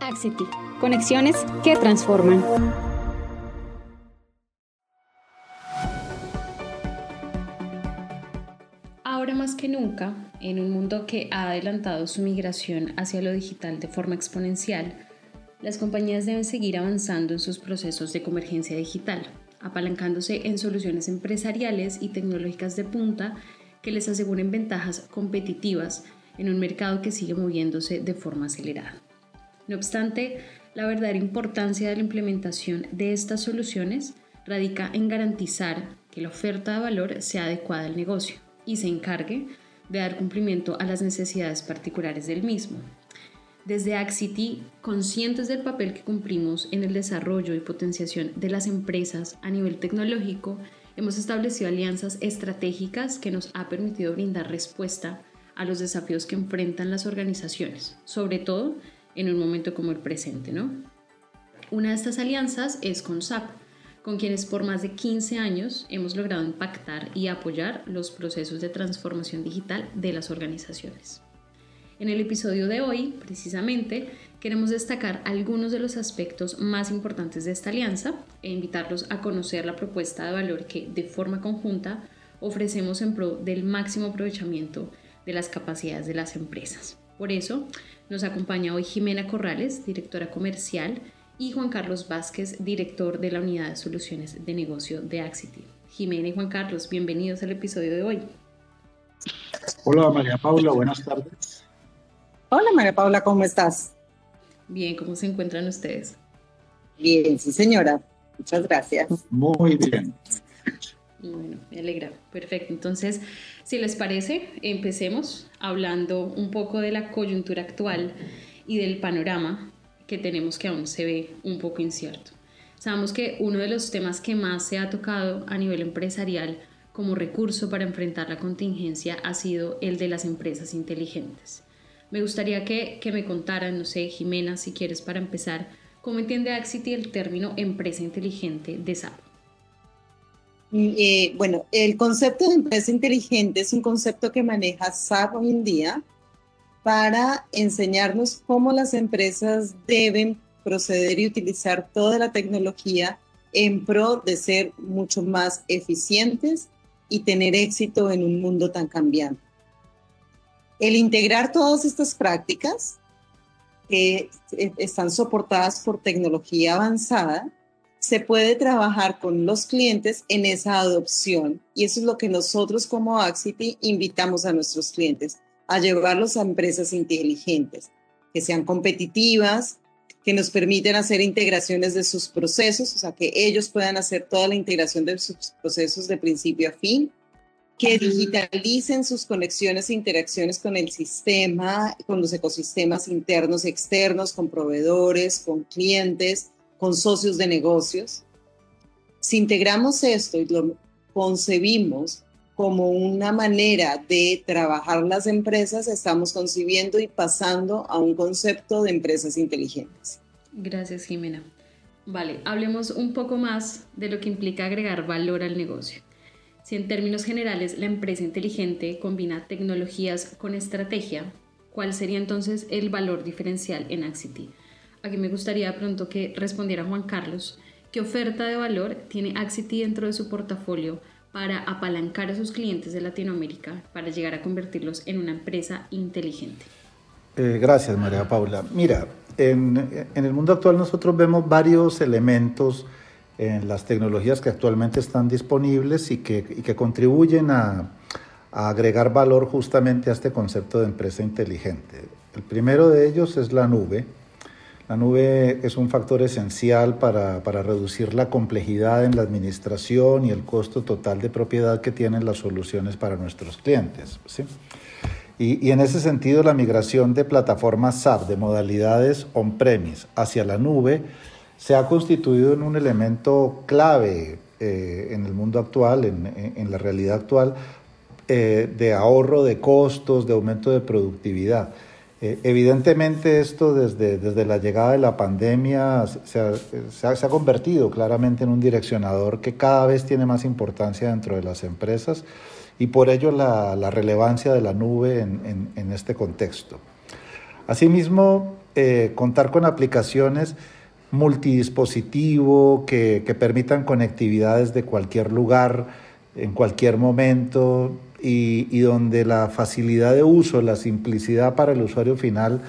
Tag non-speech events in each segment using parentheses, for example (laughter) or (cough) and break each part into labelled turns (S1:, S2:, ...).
S1: Axity, conexiones que transforman.
S2: Ahora más que nunca, en un mundo que ha adelantado su migración hacia lo digital de forma exponencial, las compañías deben seguir avanzando en sus procesos de convergencia digital, apalancándose en soluciones empresariales y tecnológicas de punta que les aseguren ventajas competitivas en un mercado que sigue moviéndose de forma acelerada. No obstante, la verdadera importancia de la implementación de estas soluciones radica en garantizar que la oferta de valor sea adecuada al negocio y se encargue de dar cumplimiento a las necesidades particulares del mismo. Desde Axity, conscientes del papel que cumplimos en el desarrollo y potenciación de las empresas a nivel tecnológico, hemos establecido alianzas estratégicas que nos ha permitido brindar respuesta a los desafíos que enfrentan las organizaciones, sobre todo en un momento como el presente, ¿no? Una de estas alianzas es con SAP, con quienes por más de 15 años hemos logrado impactar y apoyar los procesos de transformación digital de las organizaciones. En el episodio de hoy, precisamente, queremos destacar algunos de los aspectos más importantes de esta alianza e invitarlos a conocer la propuesta de valor que, de forma conjunta, ofrecemos en pro del máximo aprovechamiento de las capacidades de las empresas. Por eso, nos acompaña hoy Jimena Corrales, directora comercial, y Juan Carlos Vázquez, director de la unidad de soluciones de negocio de Axity. Jimena y Juan Carlos, bienvenidos al episodio de hoy.
S3: Hola María Paula, buenas tardes.
S4: Hola María Paula, ¿cómo estás?
S2: Bien, ¿cómo se encuentran ustedes?
S4: Bien, sí señora. Muchas gracias.
S3: Muy bien.
S2: Bueno, me alegra. Perfecto. Entonces, si les parece, empecemos hablando un poco de la coyuntura actual y del panorama que tenemos que aún se ve un poco incierto. Sabemos que uno de los temas que más se ha tocado a nivel empresarial como recurso para enfrentar la contingencia ha sido el de las empresas inteligentes. Me gustaría que, que me contaran, no sé, Jimena, si quieres para empezar, cómo entiende Axity el término empresa inteligente de SAP.
S4: Eh, bueno, el concepto de empresa inteligente es un concepto que maneja SAP hoy en día para enseñarnos cómo las empresas deben proceder y utilizar toda la tecnología en pro de ser mucho más eficientes y tener éxito en un mundo tan cambiante. El integrar todas estas prácticas que están soportadas por tecnología avanzada se puede trabajar con los clientes en esa adopción. Y eso es lo que nosotros como Axity invitamos a nuestros clientes, a llevarlos a empresas inteligentes, que sean competitivas, que nos permiten hacer integraciones de sus procesos, o sea, que ellos puedan hacer toda la integración de sus procesos de principio a fin, que digitalicen sus conexiones e interacciones con el sistema, con los ecosistemas internos y externos, con proveedores, con clientes, con socios de negocios. Si integramos esto y lo concebimos como una manera de trabajar las empresas, estamos concibiendo y pasando a un concepto de empresas inteligentes.
S2: Gracias, Jimena. Vale, hablemos un poco más de lo que implica agregar valor al negocio. Si en términos generales la empresa inteligente combina tecnologías con estrategia, ¿cuál sería entonces el valor diferencial en Axity? Aquí me gustaría pronto que respondiera Juan Carlos, ¿qué oferta de valor tiene Axity dentro de su portafolio para apalancar a sus clientes de Latinoamérica para llegar a convertirlos en una empresa inteligente?
S3: Eh, gracias, María Paula. Mira, en, el mundo actual nosotros vemos varios elementos en las tecnologías que actualmente están disponibles y que, contribuyen a agregar valor justamente a este concepto de empresa inteligente. El primero de ellos es la nube la nube es un factor esencial para, reducir la complejidad en la administración y el costo total de propiedad que tienen las soluciones para nuestros clientes. Y, en ese sentido, la migración de plataformas SAP de modalidades on-premise hacia la nube se ha constituido en un elemento clave eh, en el mundo actual, en, la realidad actual, eh, de ahorro de costos, de aumento de productividad. Eh, evidentemente esto desde, desde la llegada de la pandemia se ha, se, ha, convertido claramente en un direccionador que cada vez tiene más importancia dentro de las empresas y por ello la, la relevancia de la nube en, en, en, este contexto. Asimismo, eh, contar con aplicaciones multidispositivo que, que permitan conectividades de cualquier lugar, en cualquier momento, y, donde la facilidad de uso, la simplicidad para el usuario final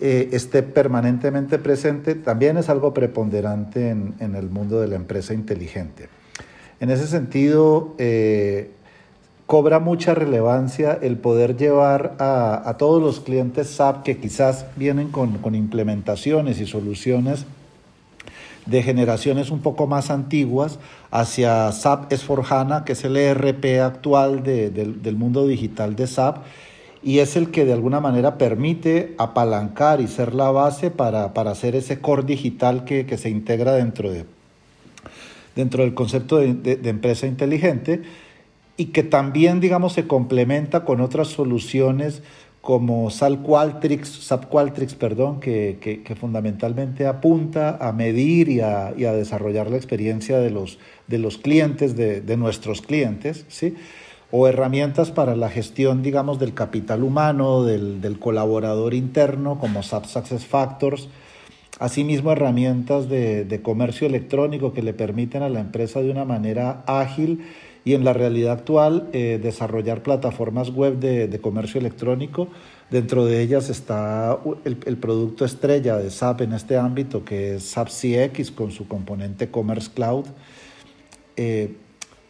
S3: eh, esté permanentemente presente, también es algo preponderante en, el mundo de la empresa inteligente. En ese sentido, eh, cobra mucha relevancia el poder llevar a, todos los clientes SAP que quizás vienen con, con implementaciones y soluciones de generaciones un poco más antiguas hacia SAP S4HANA, que es el ERP actual del mundo digital de SAP, y es el que de alguna manera permite apalancar y ser la base para, hacer ese core digital que, se integra dentro, de, dentro del concepto de empresa inteligente y que también, digamos, se complementa con otras soluciones como SAP Qualtrics, perdón, que, fundamentalmente apunta a medir y a, desarrollar la experiencia de los, de los clientes, de, nuestros clientes, ¿sí? o herramientas para la gestión, digamos, del capital humano, del, colaborador interno, como SAP Success Factors, asimismo herramientas de, de comercio electrónico que le permiten a la empresa de una manera ágil y en la realidad actual eh, desarrollar plataformas web de, comercio electrónico. Dentro de ellas está el, producto estrella de SAP en este ámbito, que es SAP CX con su componente Commerce Cloud. Eh,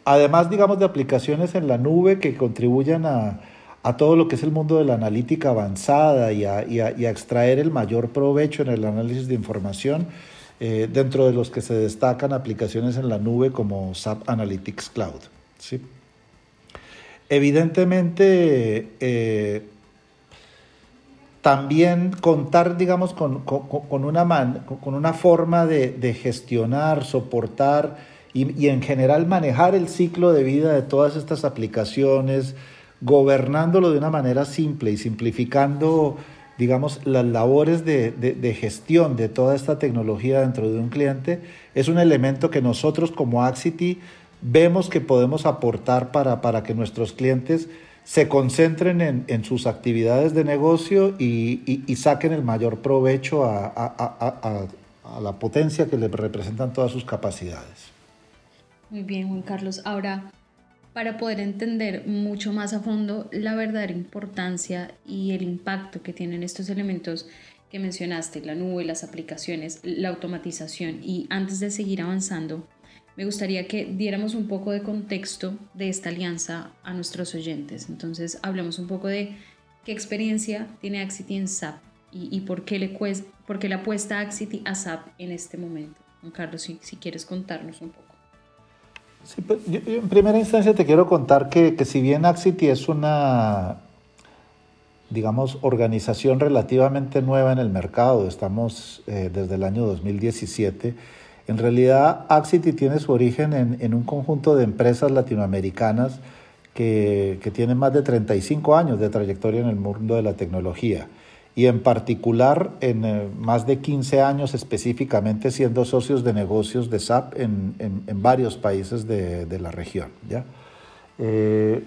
S3: además, digamos, de aplicaciones en la nube que contribuyan a, todo lo que es el mundo de la analítica avanzada y a, extraer el mayor provecho en el análisis de información, eh, dentro de los que se destacan aplicaciones en la nube como SAP Analytics Cloud. ¿Sí? Evidentemente, eh, también contar, digamos, con, una, con una forma de, gestionar, soportar y, en general manejar el ciclo de vida de todas estas aplicaciones, gobernándolo de una manera simple y simplificando, digamos, las labores de, de gestión de toda esta tecnología dentro de un cliente, es un elemento que nosotros como Axity vemos que podemos aportar para, para que nuestros clientes se concentren en, en sus actividades de negocio y, y, saquen el mayor provecho a, a, a, a, la potencia que les representan todas sus capacidades.
S2: Muy bien, Juan Carlos. Ahora, para poder entender mucho más a fondo la verdadera importancia y el impacto que tienen estos elementos que mencionaste, la nube, las aplicaciones, la automatización, y antes de seguir avanzando, me gustaría que diéramos un poco de contexto de esta alianza a nuestros oyentes. Entonces, hablemos un poco de qué experiencia tiene Axity en SAP y, por, qué le por qué le apuesta Axity a SAP en este momento. Juan Carlos, si, si quieres contarnos un poco.
S3: Sí, pues, en primera instancia te quiero contar que, que si bien Axity es una digamos, organización relativamente nueva en el mercado. Estamos eh, desde el año 2017 en realidad, Axity tiene su origen en, un conjunto de empresas latinoamericanas que, tienen más de 35 años de trayectoria en el mundo de la tecnología y en particular en eh, más de 15 años específicamente siendo socios de negocios de SAP en, varios países de, la región. Eh,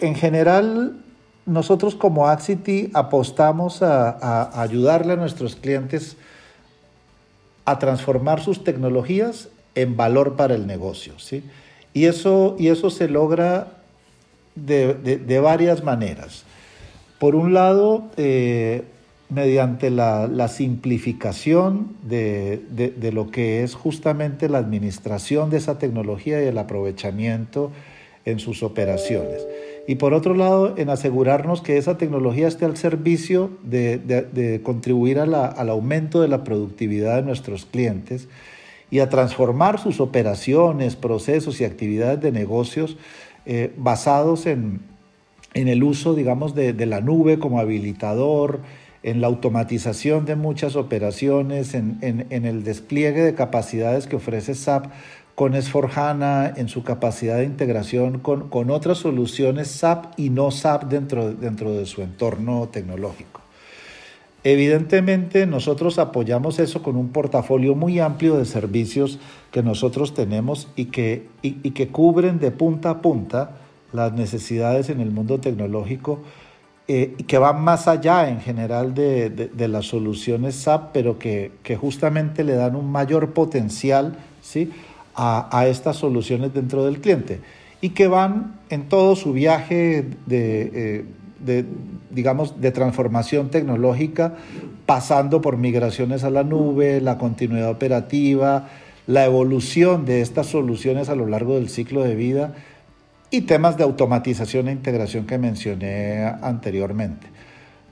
S3: en general, nosotros como Axity apostamos a ayudarle a nuestros clientes a transformar sus tecnologías en valor para el negocio. ¿sí? Y, eso, y eso se logra de, varias maneras. Por un lado, eh, mediante la, simplificación de, de, lo que es justamente la administración de esa tecnología y el aprovechamiento en sus operaciones y por otro lado en asegurarnos que esa tecnología esté al servicio de, contribuir al aumento de la productividad de nuestros clientes y a transformar sus operaciones, procesos y actividades de negocios eh, basados en, el uso, digamos, de, la nube como habilitador, en la automatización de muchas operaciones, en, en el despliegue de capacidades que ofrece SAP con s en su capacidad de integración con, con, otras soluciones SAP y no SAP dentro, dentro de su entorno tecnológico. Evidentemente nosotros apoyamos eso con un portafolio muy amplio de servicios que nosotros tenemos y que, que cubren de punta a punta las necesidades en el mundo tecnológico eh, y que van más allá en general de, de, las soluciones SAP, pero que, que, justamente le dan un mayor potencial ¿sí? A, estas soluciones dentro del cliente y que van en todo su viaje de, eh, de, digamos, de transformación tecnológica, pasando por migraciones a la nube, la continuidad operativa, la evolución de estas soluciones a lo largo del ciclo de vida y temas de automatización e integración que mencioné anteriormente.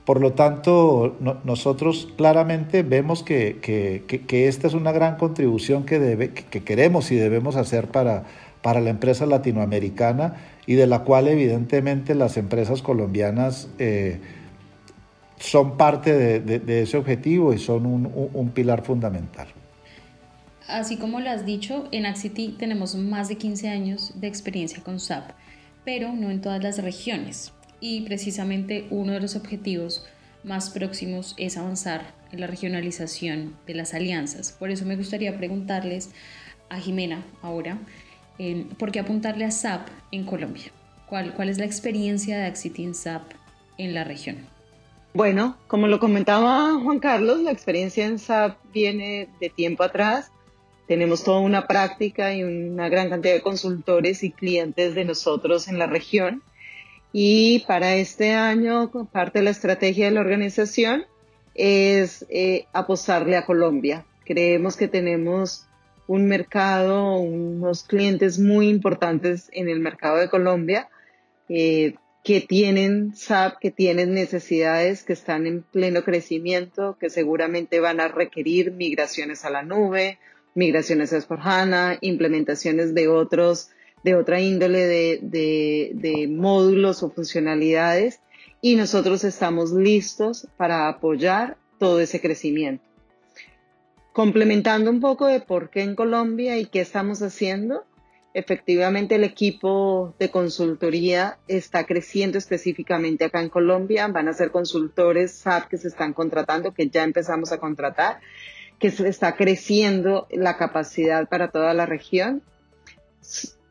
S3: Por lo tanto, nosotros claramente vemos que, que, esta es una gran contribución que, que queremos y debemos hacer para, para la empresa latinoamericana y de la cual evidentemente las empresas colombianas eh, son parte de, de, ese objetivo y son un, un pilar fundamental.
S2: Así como lo has dicho, en Axity tenemos más de 15 años de experiencia con SAP, pero no en todas las regiones. Y precisamente uno de los objetivos más próximos es avanzar en la regionalización de las alianzas. Por eso me gustaría preguntarles a Jimena ahora, ¿por qué apuntarle a SAP en Colombia? ¿Cuál, cuál es la experiencia de Axity en SAP en la región?
S4: Bueno, como lo comentaba Juan Carlos, la experiencia en SAP viene de tiempo atrás tenemos toda una práctica y una gran cantidad de consultores y clientes de nosotros en la región. Y para este año, parte de la estrategia de la organización es eh, apostarle a Colombia. Creemos que tenemos un mercado, unos clientes muy importantes en el mercado de Colombia eh, que tienen SAP, que tienen necesidades, que están en pleno crecimiento, que seguramente van a requerir migraciones a la nube, migraciones a S4HANA, implementaciones de otros, de otra índole de, de, módulos o funcionalidades y nosotros estamos listos para apoyar todo ese crecimiento. Complementando un poco de por qué en Colombia y qué estamos haciendo, efectivamente el equipo de consultoría está creciendo específicamente acá en Colombia. Van a ser consultores SAP que se están contratando, que ya empezamos a contratar que se está creciendo la capacidad para toda la región.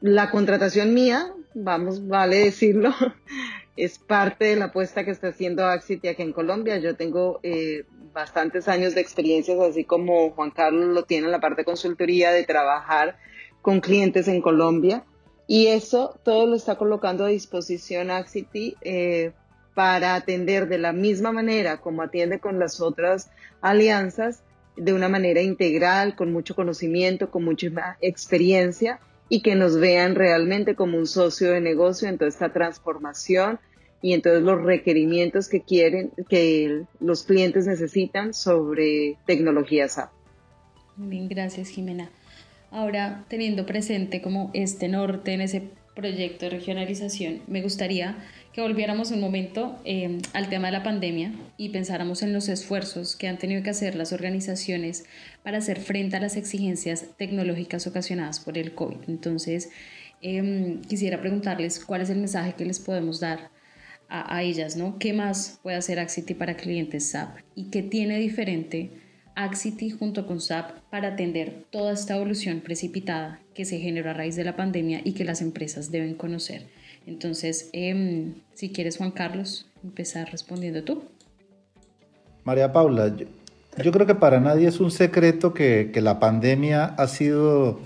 S4: La contratación mía, vamos, vale decirlo, (laughs) es parte de la apuesta que está haciendo Axity aquí en Colombia. Yo tengo eh, bastantes años de experiencias, así como Juan Carlos lo tiene en la parte de consultoría, de trabajar con clientes en Colombia. Y eso todo lo está colocando a disposición Axity eh, para atender de la misma manera como atiende con las otras alianzas de una manera integral, con mucho conocimiento, con mucha experiencia y que nos vean realmente como un socio de negocio en toda esta transformación y en todos los requerimientos que quieren, que los clientes necesitan sobre tecnologías SAP.
S2: Bien, gracias Jimena. Ahora, teniendo presente como este norte en ese proyecto de regionalización, me gustaría que volviéramos un momento eh, al tema de la pandemia y pensáramos en los esfuerzos que han tenido que hacer las organizaciones para hacer frente a las exigencias tecnológicas ocasionadas por el COVID. Entonces, em, quisiera preguntarles cuál es el mensaje que les podemos dar a, a, ellas, ¿no? ¿Qué más puede hacer Axity para clientes SAP y qué tiene diferente Axity junto con SAP para atender toda esta evolución precipitada que se generó a raíz de la pandemia y que las empresas deben conocer? Entonces, em, si quieres, Juan Carlos, empezar respondiendo tú.
S3: María Paula, yo, creo que para nadie es un secreto que, la pandemia ha sido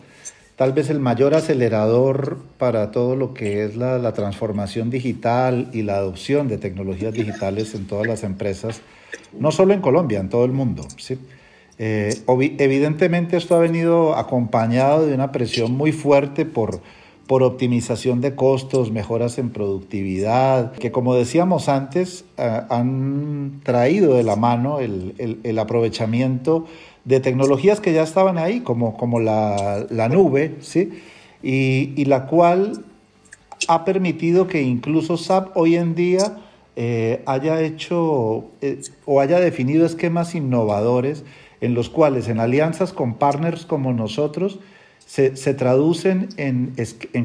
S3: tal vez el mayor acelerador para todo lo que es la, transformación digital y la adopción de tecnologías digitales en todas las empresas, no solo en Colombia, en todo el mundo. ¿sí? Eh, evidentemente esto ha venido acompañado de una presión muy fuerte por por optimización de costos, mejoras en productividad, que como decíamos antes, eh, han traído de la mano el, aprovechamiento de tecnologías que ya estaban ahí, como, como la, nube, ¿sí? Y, la cual ha permitido que incluso SAP hoy en día eh, haya hecho eh, o haya definido esquemas innovadores en los cuales en alianzas con partners como nosotros, se, traducen en,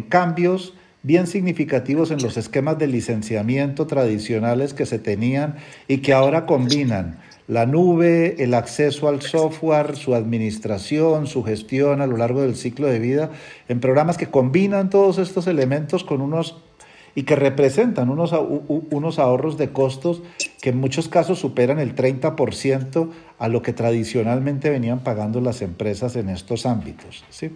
S3: cambios bien significativos en los esquemas de licenciamiento tradicionales que se tenían y que ahora combinan la nube, el acceso al software, su administración, su gestión a lo largo del ciclo de vida, en programas que combinan todos estos elementos con unos y que representan unos, unos ahorros de costos que en muchos casos superan el 30% a lo que tradicionalmente venían pagando las empresas en estos ámbitos. ¿sí?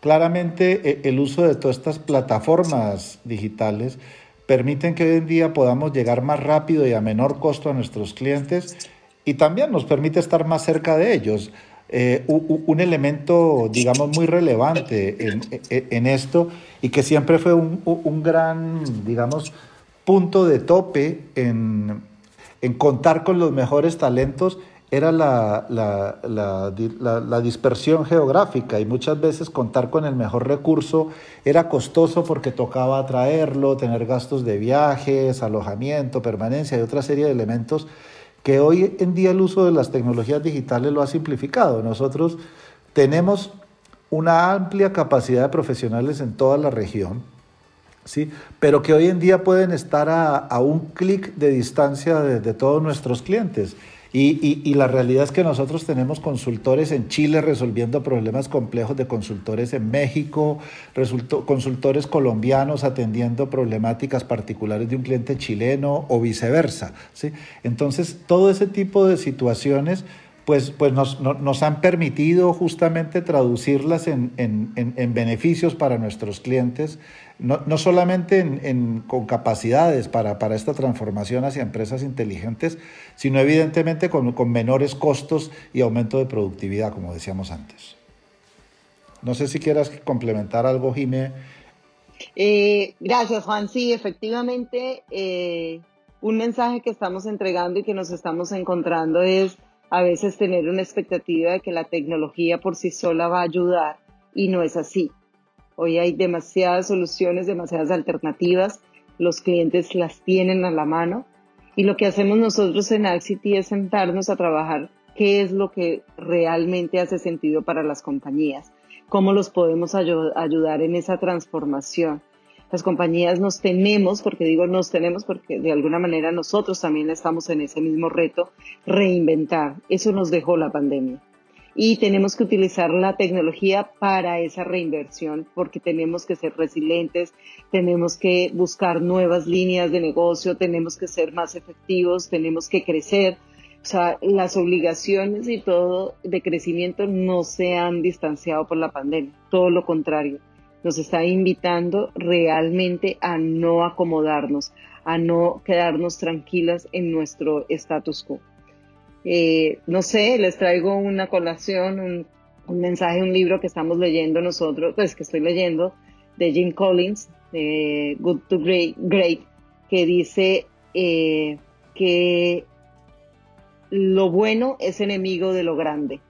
S3: Claramente e, el uso de todas estas plataformas digitales permiten que hoy en día podamos llegar más rápido y a menor costo a nuestros clientes y también nos permite estar más cerca de ellos. Eh, un elemento, digamos, muy relevante en, esto y que siempre fue un, gran, digamos, punto de tope en, contar con los mejores talentos era la, la, dispersión geográfica y muchas veces contar con el mejor recurso era costoso porque tocaba atraerlo, tener gastos de viajes, alojamiento, permanencia y otra serie de elementos que hoy en día el uso de las tecnologías digitales lo ha simplificado. Nosotros tenemos una amplia capacidad de profesionales en toda la región, ¿sí? pero que hoy en día pueden estar a, un clic de distancia de todos nuestros clientes. Y, la realidad es que nosotros tenemos consultores en Chile resolviendo problemas complejos de consultores en México, consultores colombianos atendiendo problemáticas particulares de un cliente chileno o viceversa. ¿sí? Entonces, todo ese tipo de situaciones pues, pues nos, han permitido justamente traducirlas en, en beneficios para nuestros clientes no, solamente con capacidades para, esta transformación hacia empresas inteligentes, sino evidentemente con, menores costos y aumento de productividad, como decíamos antes. No sé si quieras complementar algo, Jimé.
S4: Eh, gracias, Juan. Sí, efectivamente, eh, un mensaje que estamos entregando y que nos estamos encontrando es a veces tener una expectativa de que la tecnología por sí sola va a ayudar y no es así. Hoy hay demasiadas soluciones, demasiadas alternativas, los clientes las tienen a la mano y lo que hacemos nosotros en Axity es sentarnos a trabajar qué es lo que realmente hace sentido para las compañías, cómo los podemos ayudar en esa transformación. Las compañías nos tenemos, porque digo nos tenemos porque de alguna manera nosotros también estamos en ese mismo reto, reinventar. Eso nos dejó la pandemia y tenemos que utilizar la tecnología para esa reinversión porque tenemos que ser resilientes, tenemos que buscar nuevas líneas de negocio, tenemos que ser más efectivos, tenemos que crecer. O sea, las obligaciones y todo de crecimiento no se han distanciado por la pandemia, todo lo contrario. Nos está invitando realmente a no acomodarnos, a no quedarnos tranquilas en nuestro status quo. Eh, no sé, les traigo una colación, un, mensaje, un libro que estamos leyendo nosotros, pues que estoy leyendo, de Jim Collins, de Good to Great, Great que dice eh, que lo bueno es enemigo de lo grande.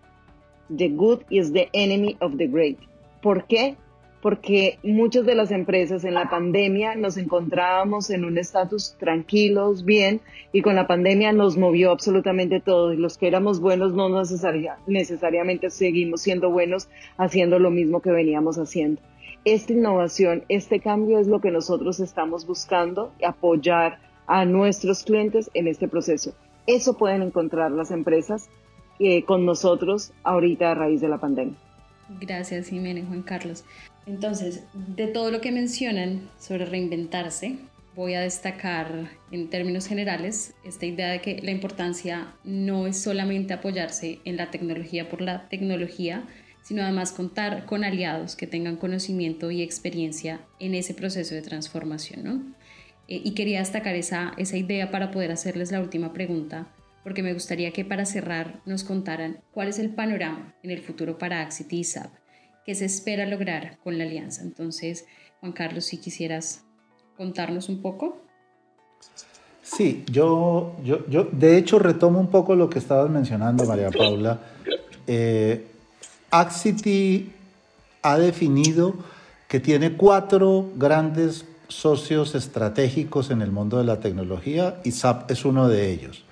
S4: The good is the enemy of the great. ¿Por qué? Porque muchas de las empresas en la pandemia nos encontrábamos en un estatus tranquilos, bien, y con la pandemia nos movió absolutamente todo. Y los que éramos buenos no necesariamente seguimos siendo buenos haciendo lo mismo que veníamos haciendo. Esta innovación, este cambio es lo que nosotros estamos buscando, apoyar a nuestros clientes en este proceso. Eso pueden encontrar las empresas eh, con nosotros ahorita a raíz de la pandemia.
S2: Gracias, Jiménez Juan Carlos. Entonces, de todo lo que mencionan sobre reinventarse, voy a destacar en términos generales esta idea de que la importancia no es solamente apoyarse en la tecnología por la tecnología, sino además contar con aliados que tengan conocimiento y experiencia en ese proceso de transformación. Eh, y quería destacar esa, esa idea para poder hacerles la última pregunta, porque me gustaría que para cerrar nos contaran cuál es el panorama en el futuro para Axity y SAP ¿Qué se espera lograr con la alianza. Entonces, Juan Carlos, si quisieras contarnos un poco.
S3: Sí, yo, yo, yo de hecho retomo un poco lo que estabas mencionando, María Paula. Eh, Axity ha definido que tiene cuatro grandes socios estratégicos en el mundo de la tecnología y SAP es uno de ellos.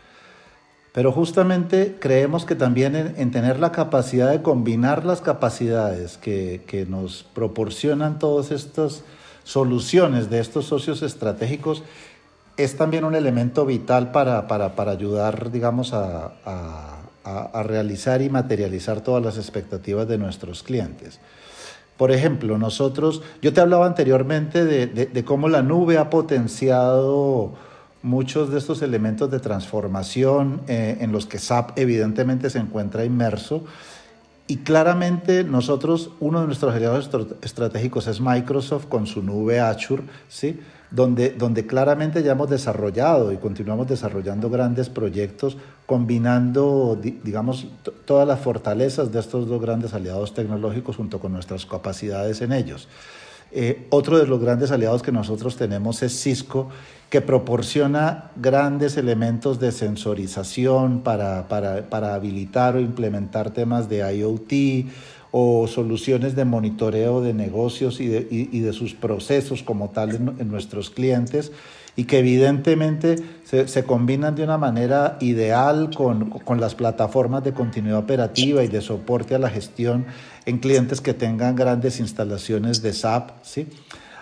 S3: Pero justamente creemos que también en, tener la capacidad de combinar las capacidades que, nos proporcionan todas estas soluciones de estos socios estratégicos es también un elemento vital para, ayudar, digamos, a, a realizar y materializar todas las expectativas de nuestros clientes. Por ejemplo, nosotros, yo te hablaba anteriormente de, cómo la nube ha potenciado muchos de estos elementos de transformación eh, en los que SAP evidentemente se encuentra inmerso. Y claramente nosotros, uno de nuestros aliados estratégicos es Microsoft con su nube Azure, ¿sí? donde, donde claramente ya hemos desarrollado y continuamos desarrollando grandes proyectos combinando, digamos, todas las fortalezas de estos dos grandes aliados tecnológicos junto con nuestras capacidades en ellos. Eh, otro de los grandes aliados que nosotros tenemos es Cisco, que proporciona grandes elementos de sensorización para, para, para habilitar o implementar temas de IoT o soluciones de monitoreo de negocios y de, y, de sus procesos como tal en, nuestros clientes y que evidentemente se, se, combinan de una manera ideal con, con las plataformas de continuidad operativa y de soporte a la gestión en clientes que tengan grandes instalaciones de SAP. ¿sí?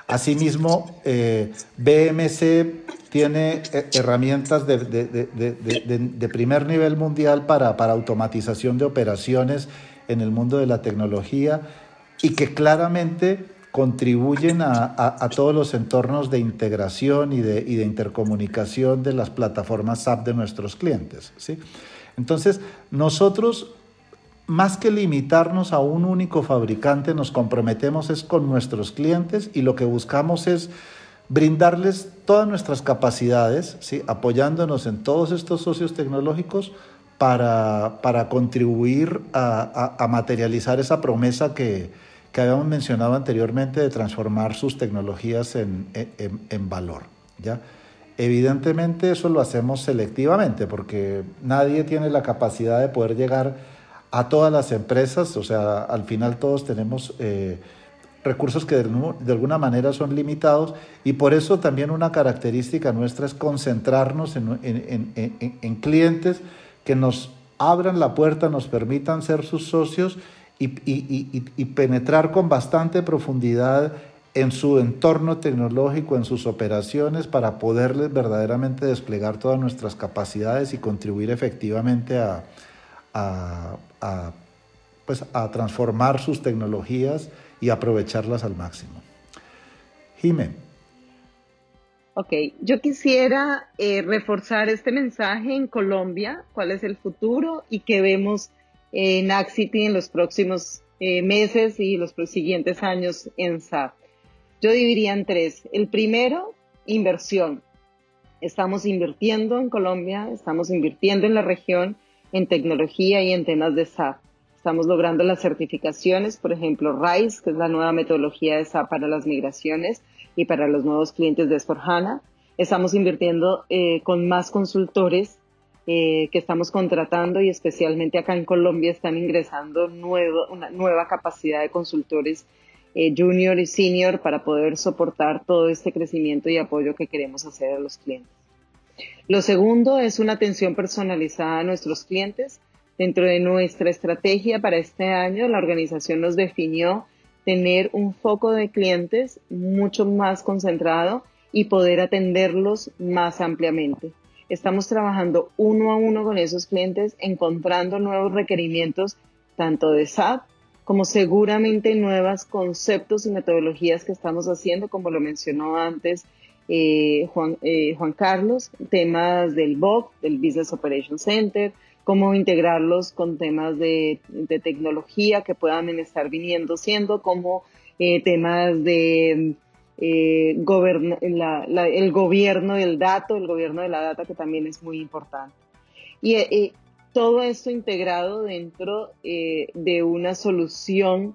S3: Asimismo, eh, BMC tiene eh, herramientas de, primer nivel mundial para, para, automatización de operaciones en el mundo de la tecnología y que claramente contribuyen a, a, todos los entornos de integración y de, y de intercomunicación de las plataformas SAP de nuestros clientes. ¿sí? Entonces, nosotros más que limitarnos a un único fabricante, nos comprometemos es con nuestros clientes y lo que buscamos es brindarles todas nuestras capacidades, apoyándonos en todos estos socios tecnológicos para, para contribuir a, a, materializar esa promesa que, que, habíamos mencionado anteriormente de transformar sus tecnologías en, en, en valor. ¿ya? Evidentemente eso lo hacemos selectivamente porque nadie tiene la capacidad de poder llegar a todas las empresas, o sea, al final todos tenemos eh, recursos que de, alguna manera son limitados y por eso también una característica nuestra es concentrarnos en, clientes que nos abran la puerta, nos permitan ser sus socios y, y penetrar con bastante profundidad en su entorno tecnológico, en sus operaciones, para poderles verdaderamente desplegar todas nuestras capacidades y contribuir efectivamente a, a, pues, a transformar sus tecnologías y aprovecharlas al máximo. Jimé.
S4: Ok, yo quisiera eh, reforzar este mensaje en Colombia, cuál es el futuro y qué vemos en Axity en los próximos eh, meses y los siguientes años en SAP. Yo dividiría en tres. El primero, inversión. Estamos invirtiendo en Colombia, estamos invirtiendo en la región en tecnología y en temas de SAP. Estamos logrando las certificaciones, por ejemplo, RISE, que es la nueva metodología de SAP para las migraciones y para los nuevos clientes de S4HANA. Estamos invirtiendo eh, con más consultores eh, que estamos contratando y especialmente acá en Colombia están ingresando nuevo, una nueva capacidad de consultores eh, junior y senior para poder soportar todo este crecimiento y apoyo que queremos hacer a los clientes. Lo segundo es una atención personalizada a nuestros clientes. Dentro de nuestra estrategia para este año, la organización nos definió tener un foco de clientes mucho más concentrado y poder atenderlos más ampliamente. Estamos trabajando uno a uno con esos clientes, encontrando nuevos requerimientos tanto de SAP como seguramente nuevos conceptos y metodologías que estamos haciendo, como lo mencionó antes eh, Juan, eh, Juan Carlos, temas del BOC, del Business Operation Center, cómo integrarlos con temas de, tecnología que puedan estar viniendo siendo, como eh, temas de el gobierno del dato, el gobierno de la data, que también es muy importante. Y todo esto integrado dentro de una solución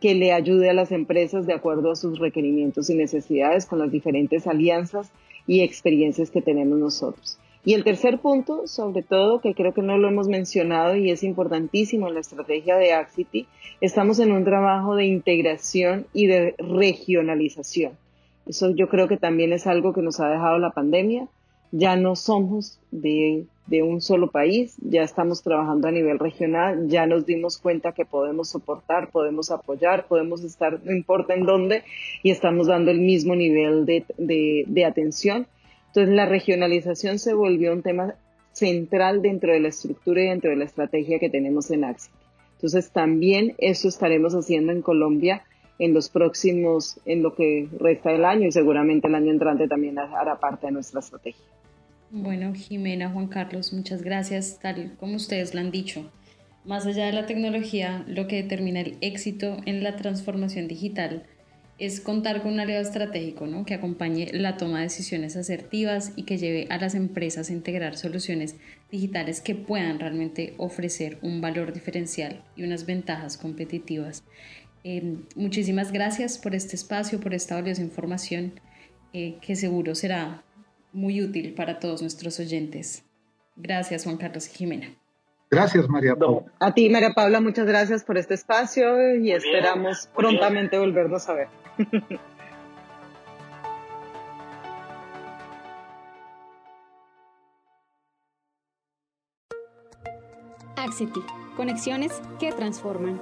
S4: que le ayude a las empresas de acuerdo a sus requerimientos y necesidades con las diferentes alianzas y experiencias que tenemos nosotros. Y el tercer punto, sobre todo, que creo que no lo hemos mencionado y es importantísimo en la estrategia de Axity, estamos en un trabajo de integración y de regionalización. Eso yo creo que también es algo que nos ha dejado la pandemia. Ya no somos de de un solo país, ya estamos trabajando a nivel regional, ya nos dimos cuenta que podemos soportar, podemos apoyar, podemos estar, no importa en dónde, y estamos dando el mismo nivel de, atención. Entonces la regionalización se volvió un tema central dentro de la estructura y dentro de la estrategia que tenemos en AXI. Entonces también eso estaremos haciendo en Colombia en los próximos, en lo que resta del año y seguramente el año entrante también hará parte de nuestra estrategia.
S2: Bueno, Jimena, Juan Carlos, muchas gracias. Tal como ustedes lo han dicho, más allá de la tecnología, lo que determina el éxito en la transformación digital es contar con un aliado estratégico ¿no? que acompañe la toma de decisiones asertivas y que lleve a las empresas a integrar soluciones digitales que puedan realmente ofrecer un valor diferencial y unas ventajas competitivas. Eh, muchísimas gracias por este espacio, por esta valiosa información eh, que seguro será muy útil para todos nuestros oyentes. Gracias, Juan Carlos y Jimena.
S3: Gracias, María Paula.
S4: A ti, María Paula, muchas gracias por este espacio y esperamos prontamente volvernos a ver.
S1: Axity, conexiones que transforman.